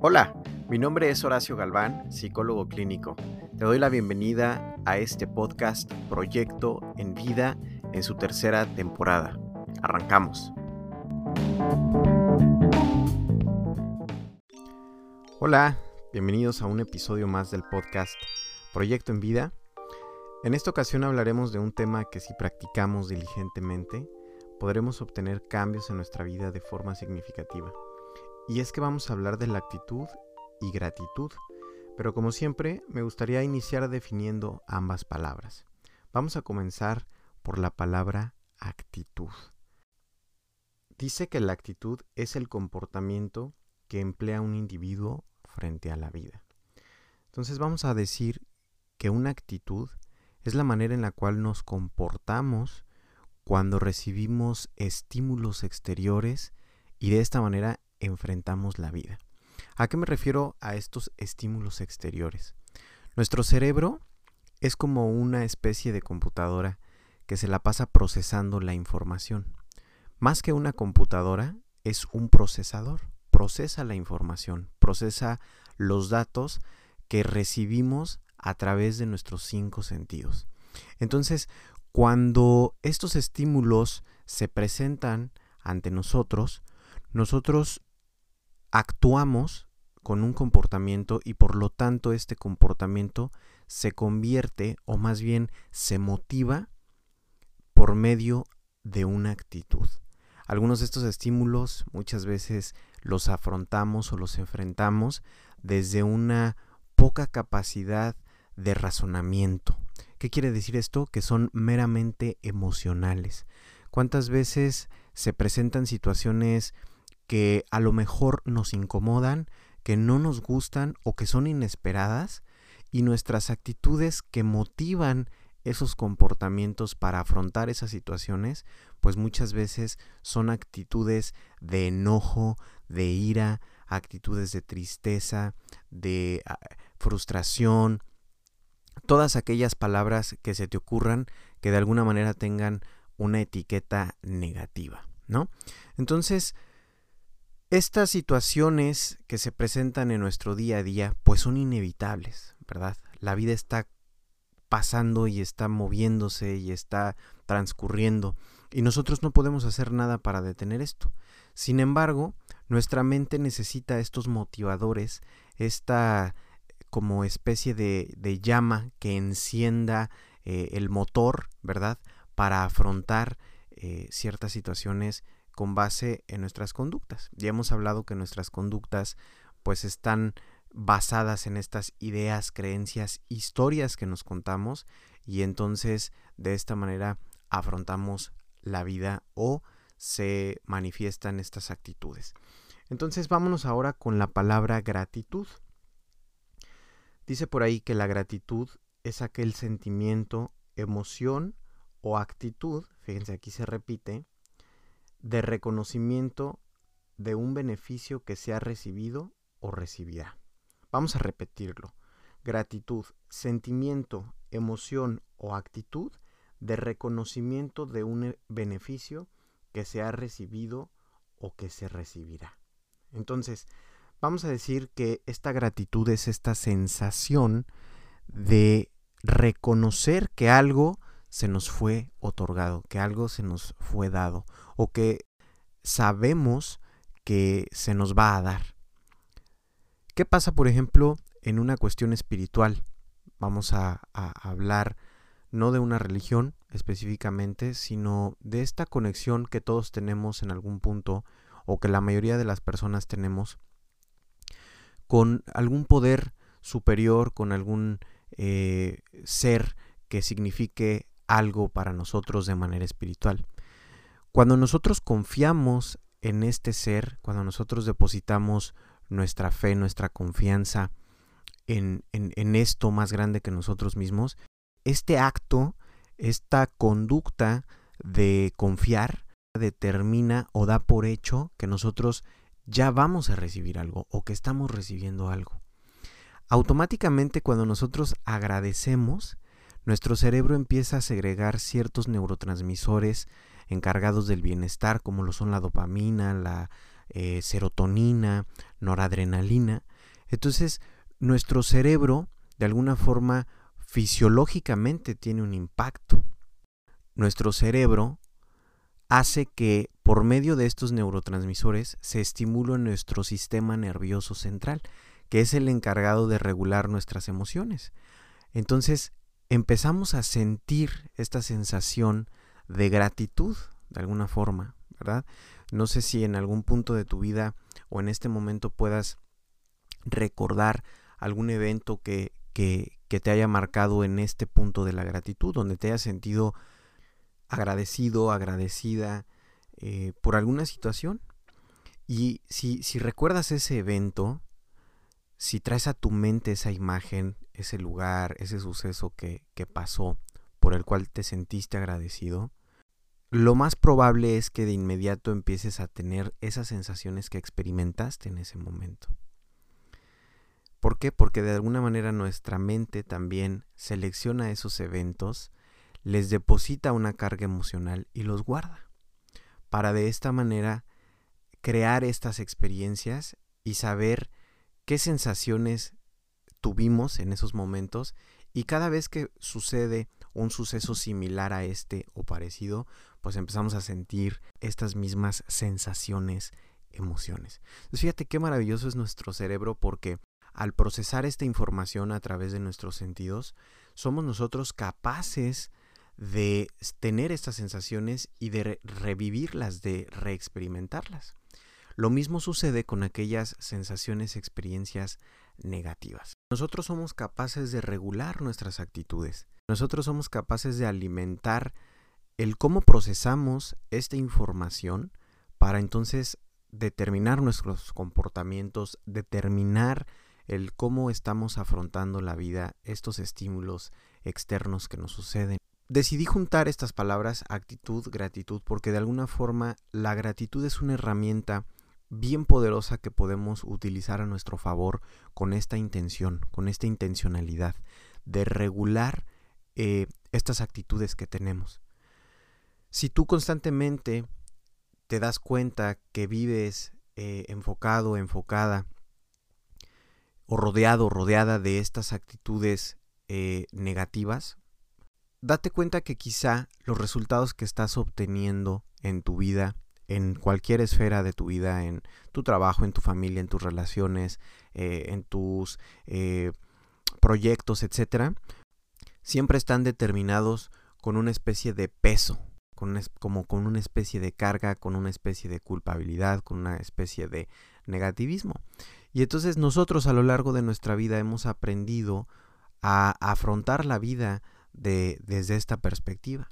Hola, mi nombre es Horacio Galván, psicólogo clínico. Te doy la bienvenida a este podcast Proyecto en Vida en su tercera temporada. Arrancamos. Hola, bienvenidos a un episodio más del podcast Proyecto en Vida. En esta ocasión hablaremos de un tema que si practicamos diligentemente, podremos obtener cambios en nuestra vida de forma significativa. Y es que vamos a hablar de la actitud y gratitud. Pero como siempre, me gustaría iniciar definiendo ambas palabras. Vamos a comenzar por la palabra actitud. Dice que la actitud es el comportamiento que emplea un individuo frente a la vida. Entonces vamos a decir que una actitud es la manera en la cual nos comportamos cuando recibimos estímulos exteriores y de esta manera enfrentamos la vida. ¿A qué me refiero a estos estímulos exteriores? Nuestro cerebro es como una especie de computadora que se la pasa procesando la información. Más que una computadora, es un procesador. Procesa la información, procesa los datos que recibimos a través de nuestros cinco sentidos. Entonces, cuando estos estímulos se presentan ante nosotros, nosotros actuamos con un comportamiento y por lo tanto este comportamiento se convierte o más bien se motiva por medio de una actitud. Algunos de estos estímulos muchas veces los afrontamos o los enfrentamos desde una poca capacidad de razonamiento. ¿Qué quiere decir esto? Que son meramente emocionales. ¿Cuántas veces se presentan situaciones que a lo mejor nos incomodan, que no nos gustan o que son inesperadas y nuestras actitudes que motivan esos comportamientos para afrontar esas situaciones, pues muchas veces son actitudes de enojo, de ira, actitudes de tristeza, de ah, frustración, todas aquellas palabras que se te ocurran que de alguna manera tengan una etiqueta negativa, ¿no? Entonces, estas situaciones que se presentan en nuestro día a día, pues son inevitables, ¿verdad? La vida está pasando y está moviéndose y está transcurriendo y nosotros no podemos hacer nada para detener esto. Sin embargo, nuestra mente necesita estos motivadores, esta como especie de, llama que encienda eh, el motor, ¿verdad? Para afrontar eh, ciertas situaciones con base en nuestras conductas. Ya hemos hablado que nuestras conductas pues están basadas en estas ideas, creencias, historias que nos contamos y entonces de esta manera afrontamos la vida o se manifiestan estas actitudes. Entonces vámonos ahora con la palabra gratitud. Dice por ahí que la gratitud es aquel sentimiento, emoción o actitud, fíjense aquí se repite, de reconocimiento de un beneficio que se ha recibido o recibirá. Vamos a repetirlo. Gratitud, sentimiento, emoción o actitud de reconocimiento de un e, beneficio que se ha recibido o que se recibirá. Entonces, vamos a decir que esta gratitud es esta sensación de reconocer que algo se nos fue otorgado, que algo se nos fue dado o que sabemos que se nos va a dar. ¿Qué pasa, por ejemplo, en una cuestión espiritual? Vamos a, hablar no de una religión específicamente, sino de esta conexión que todos tenemos en algún punto o que la mayoría de las personas tenemos con algún poder superior, con algún eh, ser que signifique algo para nosotros de manera espiritual. Cuando nosotros confiamos en este ser, cuando nosotros depositamos nuestra fe, nuestra confianza en, en, esto más grande que nosotros mismos, este acto, esta conducta de confiar, determina o da por hecho que nosotros ya vamos a recibir algo o que estamos recibiendo algo. Automáticamente cuando nosotros agradecemos, nuestro cerebro empieza a segregar ciertos neurotransmisores encargados del bienestar, como lo son la dopamina, la eh, serotonina, noradrenalina. Entonces, nuestro cerebro, de alguna forma, fisiológicamente tiene un impacto. Nuestro cerebro hace que por medio de estos neurotransmisores se estimule nuestro sistema nervioso central, que es el encargado de regular nuestras emociones. Entonces empezamos a sentir esta sensación de gratitud, de alguna forma, ¿verdad? No sé si en algún punto de tu vida o en este momento puedas recordar algún evento que, que, te haya marcado en este punto de la gratitud, donde te hayas sentido agradecido, agradecida eh, por alguna situación. Y si, si recuerdas ese evento, si traes a tu mente esa imagen, ese lugar, ese suceso que, que pasó, por el cual te sentiste agradecido, lo más probable es que de inmediato empieces a tener esas sensaciones que experimentaste en ese momento. ¿Por qué? Porque de alguna manera nuestra mente también selecciona esos eventos, les deposita una carga emocional y los guarda, para de esta manera crear estas experiencias y saber qué sensaciones tuvimos en esos momentos y cada vez que sucede un suceso similar a este o parecido, pues empezamos a sentir estas mismas sensaciones, emociones. Entonces fíjate qué maravilloso es nuestro cerebro porque al procesar esta información a través de nuestros sentidos, somos nosotros capaces de tener estas sensaciones y de revivirlas, de reexperimentarlas. Lo mismo sucede con aquellas sensaciones, experiencias negativas. Nosotros somos capaces de regular nuestras actitudes. Nosotros somos capaces de alimentar el cómo procesamos esta información para entonces determinar nuestros comportamientos, determinar el cómo estamos afrontando la vida, estos estímulos externos que nos suceden. Decidí juntar estas palabras actitud, gratitud, porque de alguna forma la gratitud es una herramienta bien poderosa que podemos utilizar a nuestro favor con esta intención, con esta intencionalidad de regular eh, estas actitudes que tenemos. Si tú constantemente te das cuenta que vives eh, enfocado, enfocada, o rodeado, rodeada de estas actitudes eh, negativas, date cuenta que quizá los resultados que estás obteniendo en tu vida en cualquier esfera de tu vida, en tu trabajo, en tu familia, en tus relaciones, eh, en tus eh, proyectos, etcétera, siempre están determinados con una especie de peso, con como con una especie de carga, con una especie de culpabilidad, con una especie de negativismo. Y entonces nosotros a lo largo de nuestra vida hemos aprendido a afrontar la vida de, desde esta perspectiva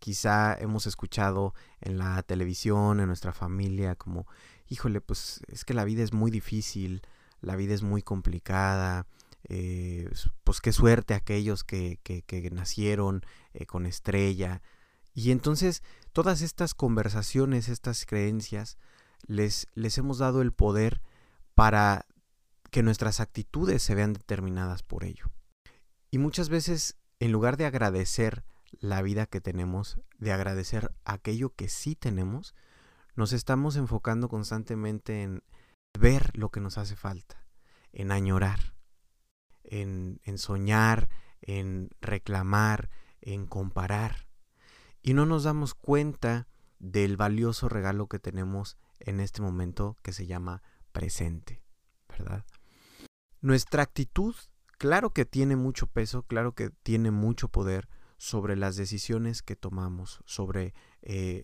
quizá hemos escuchado en la televisión, en nuestra familia, como, híjole, pues es que la vida es muy difícil, la vida es muy complicada, eh, pues qué suerte aquellos que, que, nacieron eh, con estrella. Y entonces todas estas conversaciones, estas creencias, les, les hemos dado el poder para que nuestras actitudes se vean determinadas por ello. Y muchas veces, en lugar de agradecer la vida que tenemos, de agradecer aquello que sí tenemos, nos estamos enfocando constantemente en ver lo que nos hace falta, en añorar, en, en soñar, en reclamar, en comparar. Y no nos damos cuenta del valioso regalo que tenemos en este momento que se llama presente, ¿verdad? Nuestra actitud, claro que tiene mucho peso, claro que tiene mucho poder, sobre las decisiones que tomamos, sobre eh,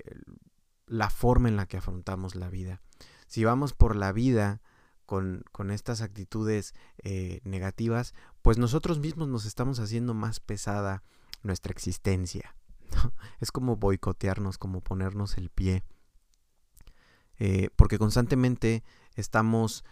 la forma en la que afrontamos la vida. Si vamos por la vida con, estas actitudes eh, negativas, pues nosotros mismos nos estamos haciendo más pesada nuestra existencia. Es como boicotearnos, como ponernos el pie. Eh, porque constantemente estamos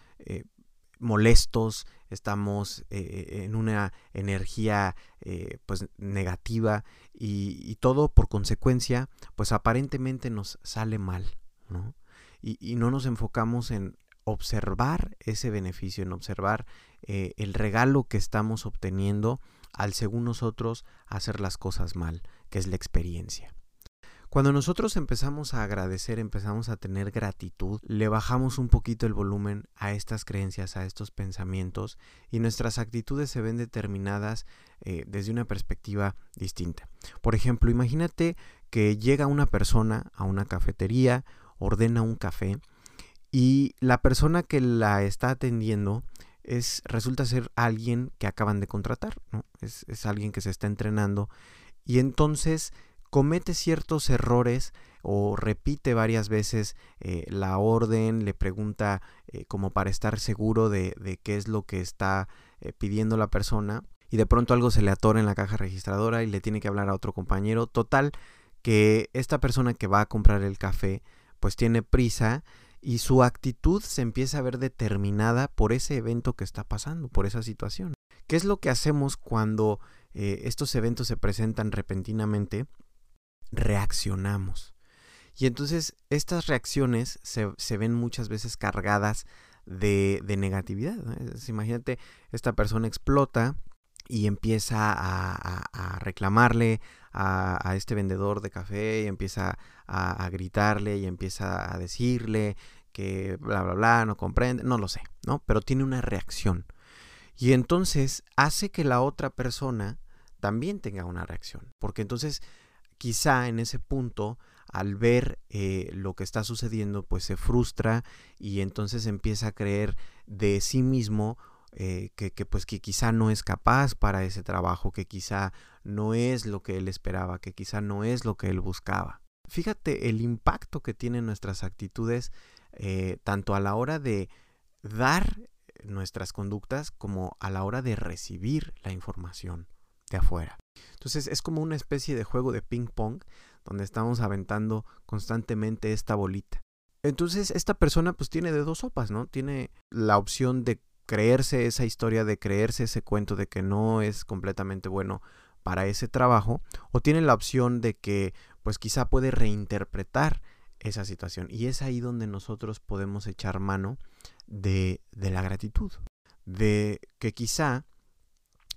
molestos, estamos eh, en una energía eh, pues negativa y, todo por consecuencia pues aparentemente nos sale mal, ¿no? Y, no nos enfocamos en observar ese beneficio, en observar eh, el regalo que estamos obteniendo al según nosotros hacer las cosas mal, que es la experiencia. Cuando nosotros empezamos a agradecer, empezamos a tener gratitud, le bajamos un poquito el volumen a estas creencias, a estos pensamientos y nuestras actitudes se ven determinadas eh, desde una perspectiva distinta. Por ejemplo, imagínate que llega una persona a una cafetería, ordena un café y la persona que la está atendiendo es, resulta ser alguien que acaban de contratar, ¿no? es, es alguien que se está entrenando y entonces comete ciertos errores o repite varias veces eh, la orden, le pregunta eh, como para estar seguro de, qué es lo que está eh, pidiendo la persona y de pronto algo se le atora en la caja registradora y le tiene que hablar a otro compañero. Total, que esta persona que va a comprar el café pues tiene prisa y su actitud se empieza a ver determinada por ese evento que está pasando, por esa situación. ¿Qué es lo que hacemos cuando estos eventos se presentan repentinamente? Reaccionamos. Y entonces estas reacciones se, ven muchas veces cargadas de, negatividad. imagínate, esta persona explota y empieza a, reclamarle a, este vendedor de café y empieza a, gritarle y empieza a decirle que bla, bla, bla, no comprende, no lo sé, ¿no? Pero tiene una reacción. Y entonces hace que la otra persona también tenga una reacción. Porque entonces quizá en ese punto, al ver eh, lo que está sucediendo, pues se frustra y entonces empieza a creer de sí mismo eh, que, pues que quizá no es capaz para ese trabajo, que quizá no es lo que él esperaba, que quizá no es lo que él buscaba. Fíjate el impacto que tienen nuestras actitudes eh, tanto a la hora de dar nuestras conductas como a la hora de recibir la información de afuera. Entonces es como una especie de juego de ping pong donde estamos aventando constantemente esta bolita. Entonces esta persona pues tiene de dos sopas, ¿no? Tiene la opción de creerse esa historia, de creerse ese cuento de que no es completamente bueno para ese trabajo, o tiene la opción de que pues quizá puede reinterpretar esa situación. Y es ahí donde nosotros podemos echar mano de, de la gratitud. De que quizá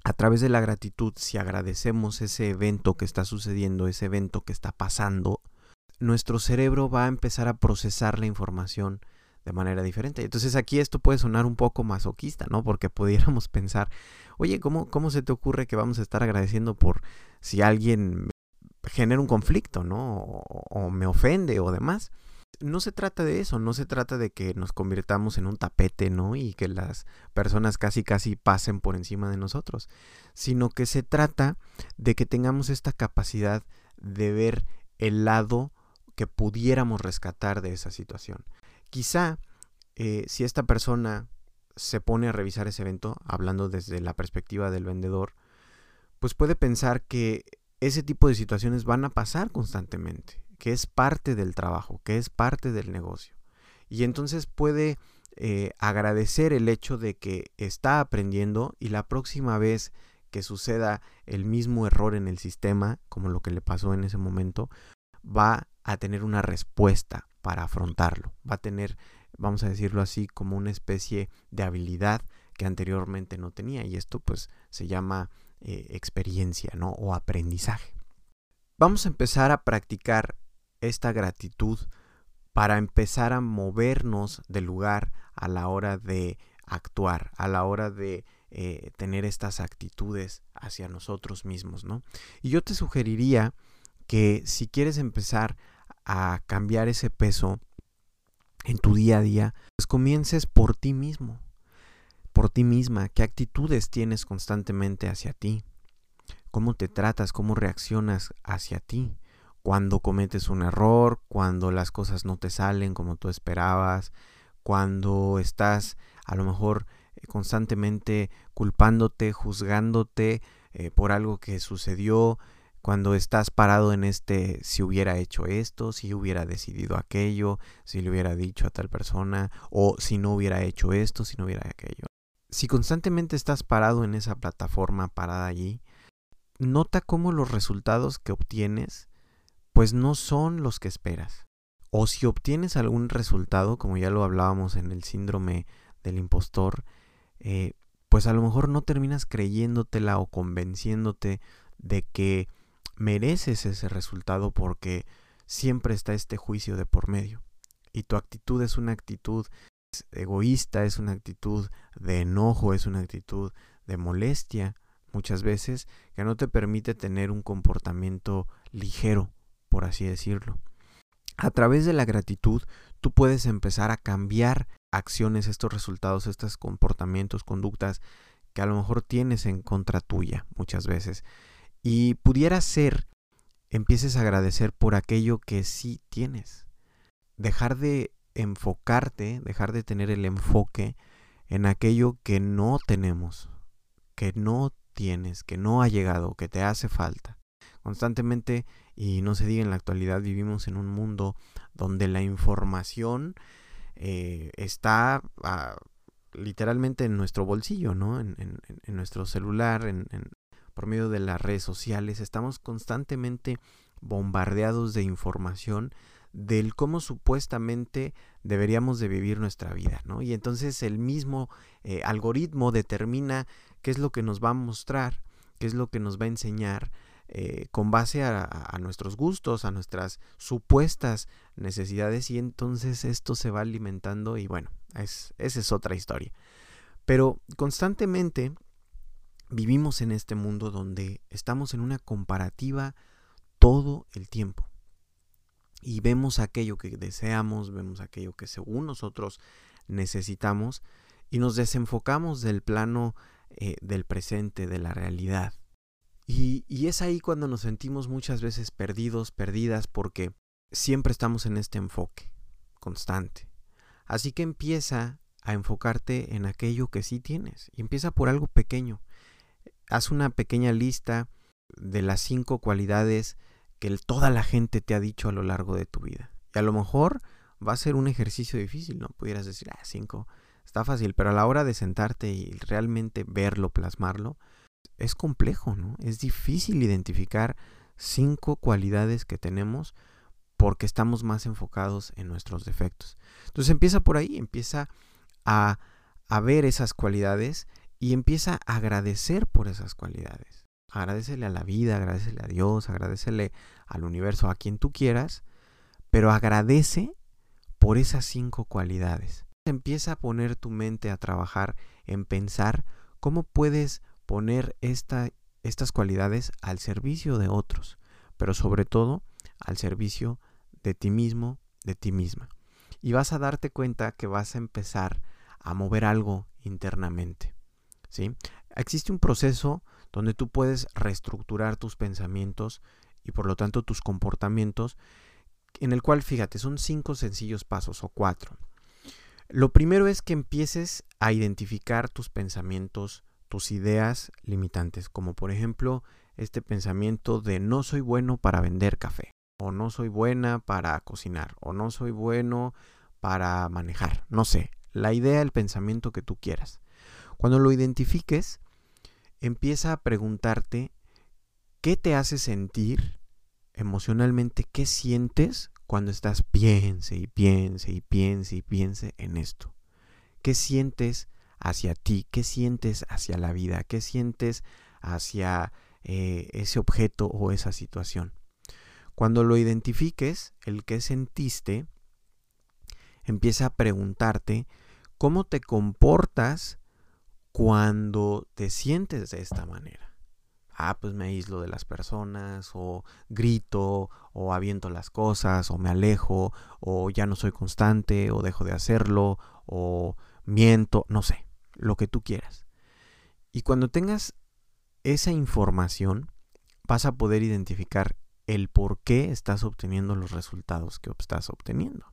a través de la gratitud, si agradecemos ese evento que está sucediendo, ese evento que está pasando, nuestro cerebro va a empezar a procesar la información de manera diferente. Entonces aquí esto puede sonar un poco masoquista, ¿no? Porque pudiéramos pensar, oye, ¿cómo, cómo se te ocurre que vamos a estar agradeciendo por si alguien genera un conflicto, ¿no? o me ofende o demás no se trata de eso, no se trata de que nos convirtamos en un tapete, ¿no? Y que las personas casi casi pasen por encima de nosotros, sino que se trata de que tengamos esta capacidad de ver el lado que pudiéramos rescatar de esa situación. Quizá eh, si esta persona se pone a revisar ese evento, hablando desde la perspectiva del vendedor, pues puede pensar que ese tipo de situaciones van a pasar constantemente que es parte del trabajo, que es parte del negocio. Y entonces puede eh, agradecer el hecho de que está aprendiendo y la próxima vez que suceda el mismo error en el sistema, como lo que le pasó en ese momento, va a tener una respuesta para afrontarlo. Va a tener, vamos a decirlo así, como una especie de habilidad que anteriormente no tenía. Y esto pues se llama eh, experiencia, ¿no? O aprendizaje. Vamos a empezar a practicar esta gratitud para empezar a movernos del lugar a la hora de actuar, a la hora de eh, tener estas actitudes hacia nosotros mismos, ¿no? Y yo te sugeriría que si quieres empezar a cambiar ese peso en tu día a día, pues comiences por ti mismo, por ti misma, qué actitudes tienes constantemente hacia ti, cómo te tratas, cómo reaccionas hacia ti, cuando cometes un error, cuando las cosas no te salen como tú esperabas, cuando estás a lo mejor eh, constantemente culpándote, juzgándote eh, por algo que sucedió, cuando estás parado en este si hubiera hecho esto, si hubiera decidido aquello, si le hubiera dicho a tal persona, o si no hubiera hecho esto, si no hubiera aquello. Si constantemente estás parado en esa plataforma parada allí, nota cómo los resultados que obtienes pues no son los que esperas. O si obtienes algún resultado, como ya lo hablábamos en el síndrome del impostor, eh, pues a lo mejor no terminas creyéndotela o convenciéndote de que mereces ese resultado porque siempre está este juicio de por medio. Y tu actitud es una actitud egoísta, es una actitud de enojo, es una actitud de molestia, muchas veces, que no te permite tener un comportamiento ligero, por así decirlo. A través de la gratitud, tú puedes empezar a cambiar acciones, estos resultados, estos comportamientos, conductas que a lo mejor tienes en contra tuya muchas veces. Y pudiera ser, empieces a agradecer por aquello que sí tienes. Dejar de enfocarte, dejar de tener el enfoque en aquello que no tenemos, que no tienes, que no ha llegado, que te hace falta. Constantemente, y no se diga en la actualidad, vivimos en un mundo donde la información eh, está ah, literalmente en nuestro bolsillo, ¿no? En, nuestro celular, en, por medio de las redes sociales. Estamos constantemente bombardeados de información del cómo supuestamente deberíamos de vivir nuestra vida, ¿no? Y entonces el mismo eh, algoritmo determina qué es lo que nos va a mostrar, qué es lo que nos va a enseñar eh, con base a, nuestros gustos, a nuestras supuestas necesidades y entonces esto se va alimentando y bueno, es, esa es otra historia. Pero constantemente vivimos en este mundo donde estamos en una comparativa todo el tiempo y vemos aquello que deseamos, vemos aquello que según nosotros necesitamos y nos desenfocamos del plano eh, del presente, de la realidad. Y, es ahí cuando nos sentimos muchas veces perdidos, perdidas, porque siempre estamos en este enfoque constante. Así que empieza a enfocarte en aquello que sí tienes. Y empieza por algo pequeño. Haz una pequeña lista de las cinco cualidades que toda la gente te ha dicho a lo largo de tu vida. Y a lo mejor va a ser un ejercicio difícil, ¿no? Pudieras decir, ah, cinco, está fácil, pero a la hora de sentarte y realmente verlo, plasmarlo, es complejo, ¿no? Es difícil identificar cinco cualidades que tenemos porque estamos más enfocados en nuestros defectos. Entonces empieza por ahí, empieza a, a ver esas cualidades y empieza a agradecer por esas cualidades. Agradecele a la vida, agradecele a Dios, agradecele al universo, a quien tú quieras, pero agradece por esas cinco cualidades. Empieza a poner tu mente a trabajar en pensar cómo puedes poner esta, estas cualidades al servicio de otros, pero sobre todo al servicio de ti mismo, de ti misma. Y vas a darte cuenta que vas a empezar a mover algo internamente. ¿sí? Existe un proceso donde tú puedes reestructurar tus pensamientos y por lo tanto tus comportamientos, en el cual, fíjate, son cinco sencillos pasos o cuatro. Lo primero es que empieces a identificar tus pensamientos tus ideas limitantes, como por ejemplo este pensamiento de no soy bueno para vender café, o no soy buena para cocinar, o no soy bueno para manejar, no sé, la idea, el pensamiento que tú quieras. Cuando lo identifiques, empieza a preguntarte qué te hace sentir emocionalmente, qué sientes cuando estás piense y piense y piense y piense en esto. ¿Qué sientes hacia ti, qué sientes hacia la vida, qué sientes hacia eh, ese objeto o esa situación. Cuando lo identifiques, el que sentiste, empieza a preguntarte cómo te comportas cuando te sientes de esta manera. Ah, pues me aíslo de las personas, o grito, o aviento las cosas, o me alejo, o ya no soy constante, o dejo de hacerlo, o miento, no sé lo que tú quieras. Y cuando tengas esa información, vas a poder identificar el por qué estás obteniendo los resultados que estás obteniendo.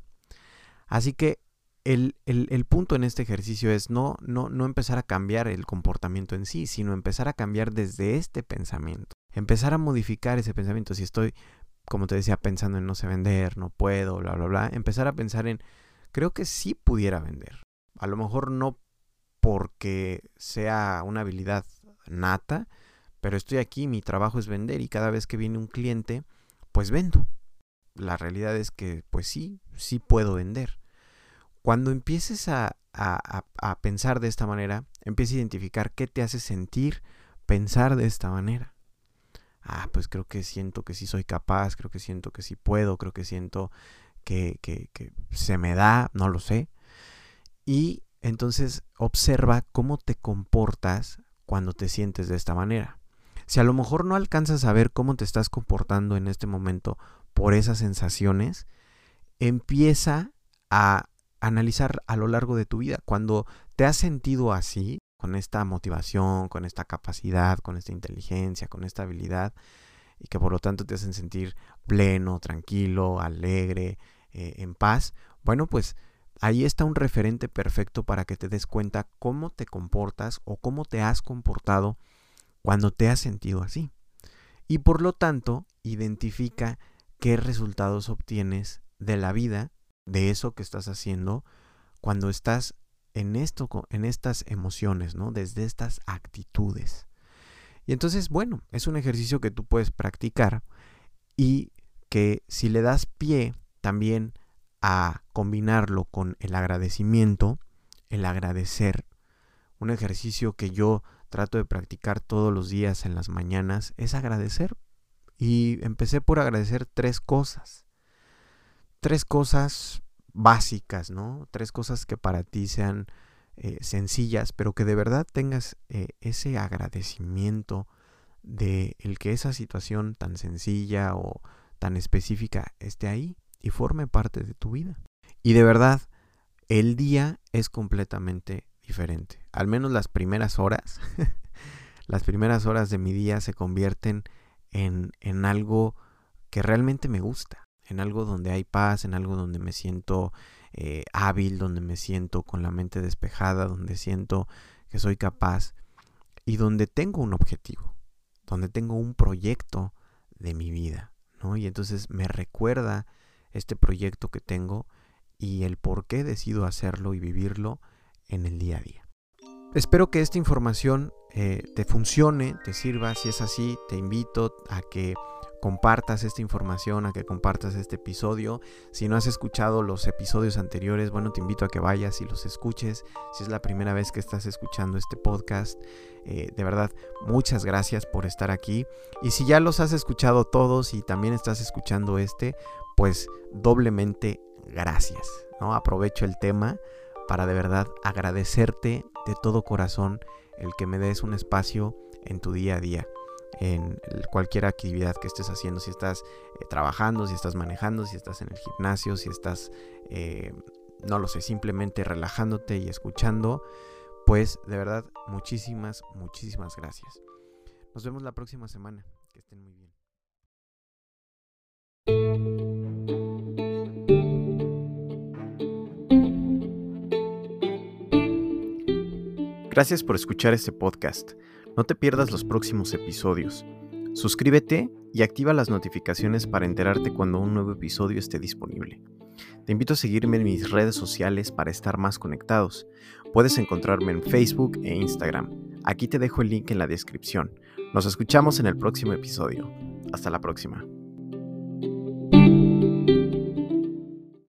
Así que el, punto en este ejercicio es no, no, no empezar a cambiar el comportamiento en sí, sino empezar a cambiar desde este pensamiento. Empezar a modificar ese pensamiento. Si estoy, como te decía, pensando en no sé vender, no puedo, bla, bla, bla, empezar a pensar en, creo que sí pudiera vender. A lo mejor no porque sea una habilidad nata, pero estoy aquí, mi trabajo es vender y cada vez que viene un cliente, pues vendo. La realidad es que, pues sí, sí puedo vender. Cuando empieces a, a, pensar de esta manera, empieza a identificar qué te hace sentir pensar de esta manera. ah, pues creo que siento que sí soy capaz, creo que siento que sí puedo, creo que siento que, que, que se me da, no lo sé. Y entonces observa cómo te comportas cuando te sientes de esta manera. Si a lo mejor no alcanzas a ver cómo te estás comportando en este momento por esas sensaciones, empieza a analizar a lo largo de tu vida. Cuando te has sentido así, con esta motivación, con esta capacidad, con esta inteligencia, con esta habilidad, y que por lo tanto te hacen sentir pleno, tranquilo, alegre, eh, en paz, bueno, pues ahí está un referente perfecto para que te des cuenta cómo te comportas o cómo te has comportado cuando te has sentido así. Y por lo tanto, identifica qué resultados obtienes de la vida, de eso que estás haciendo, cuando estás en esto, en estas emociones, ¿no? Desde estas actitudes. Y entonces, bueno, es un ejercicio que tú puedes practicar y que si le das pie también a combinarlo con el agradecimiento, el agradecer, un ejercicio que yo trato de practicar todos los días en las mañanas, es agradecer. Y empecé por agradecer tres cosas. Tres cosas básicas, ¿no? Tres cosas que para ti sean eh, sencillas, pero que de verdad tengas eh, ese agradecimiento de el que esa situación tan sencilla o tan específica esté ahí y forme parte de tu vida. Y de verdad, el día es completamente diferente. Al menos las primeras horas, las primeras horas de mi día se convierten en, en algo que realmente me gusta, en algo donde hay paz, en algo donde me siento eh, hábil, donde me siento con la mente despejada, donde siento que soy capaz y donde tengo un objetivo, donde tengo un proyecto de mi vida, ¿no? Y entonces me recuerda este proyecto que tengo y el por qué decido hacerlo y vivirlo en el día a día. Espero que esta información eh, te funcione, te sirva. Si es así, te invito a que compartas esta información, a que compartas este episodio. Si no has escuchado los episodios anteriores, bueno, te invito a que vayas y los escuches. Si es la primera vez que estás escuchando este podcast, eh, de verdad, muchas gracias por estar aquí. Y si ya los has escuchado todos y también estás escuchando este, pues doblemente gracias. ¿no? Aprovecho el tema para de verdad agradecerte de todo corazón el que me des un espacio en tu día a día en cualquier actividad que estés haciendo, si estás eh, trabajando, si estás manejando, si estás en el gimnasio, si estás, eh, no lo sé, simplemente relajándote y escuchando, pues de verdad, muchísimas, muchísimas gracias. Nos vemos la próxima semana. Que estén muy bien. Gracias por escuchar este podcast. No te pierdas los próximos episodios. Suscríbete y activa las notificaciones para enterarte cuando un nuevo episodio esté disponible. Te invito a seguirme en mis redes sociales para estar más conectados. Puedes encontrarme en Facebook e Instagram. Aquí te dejo el link en la descripción. Nos escuchamos en el próximo episodio. Hasta la próxima.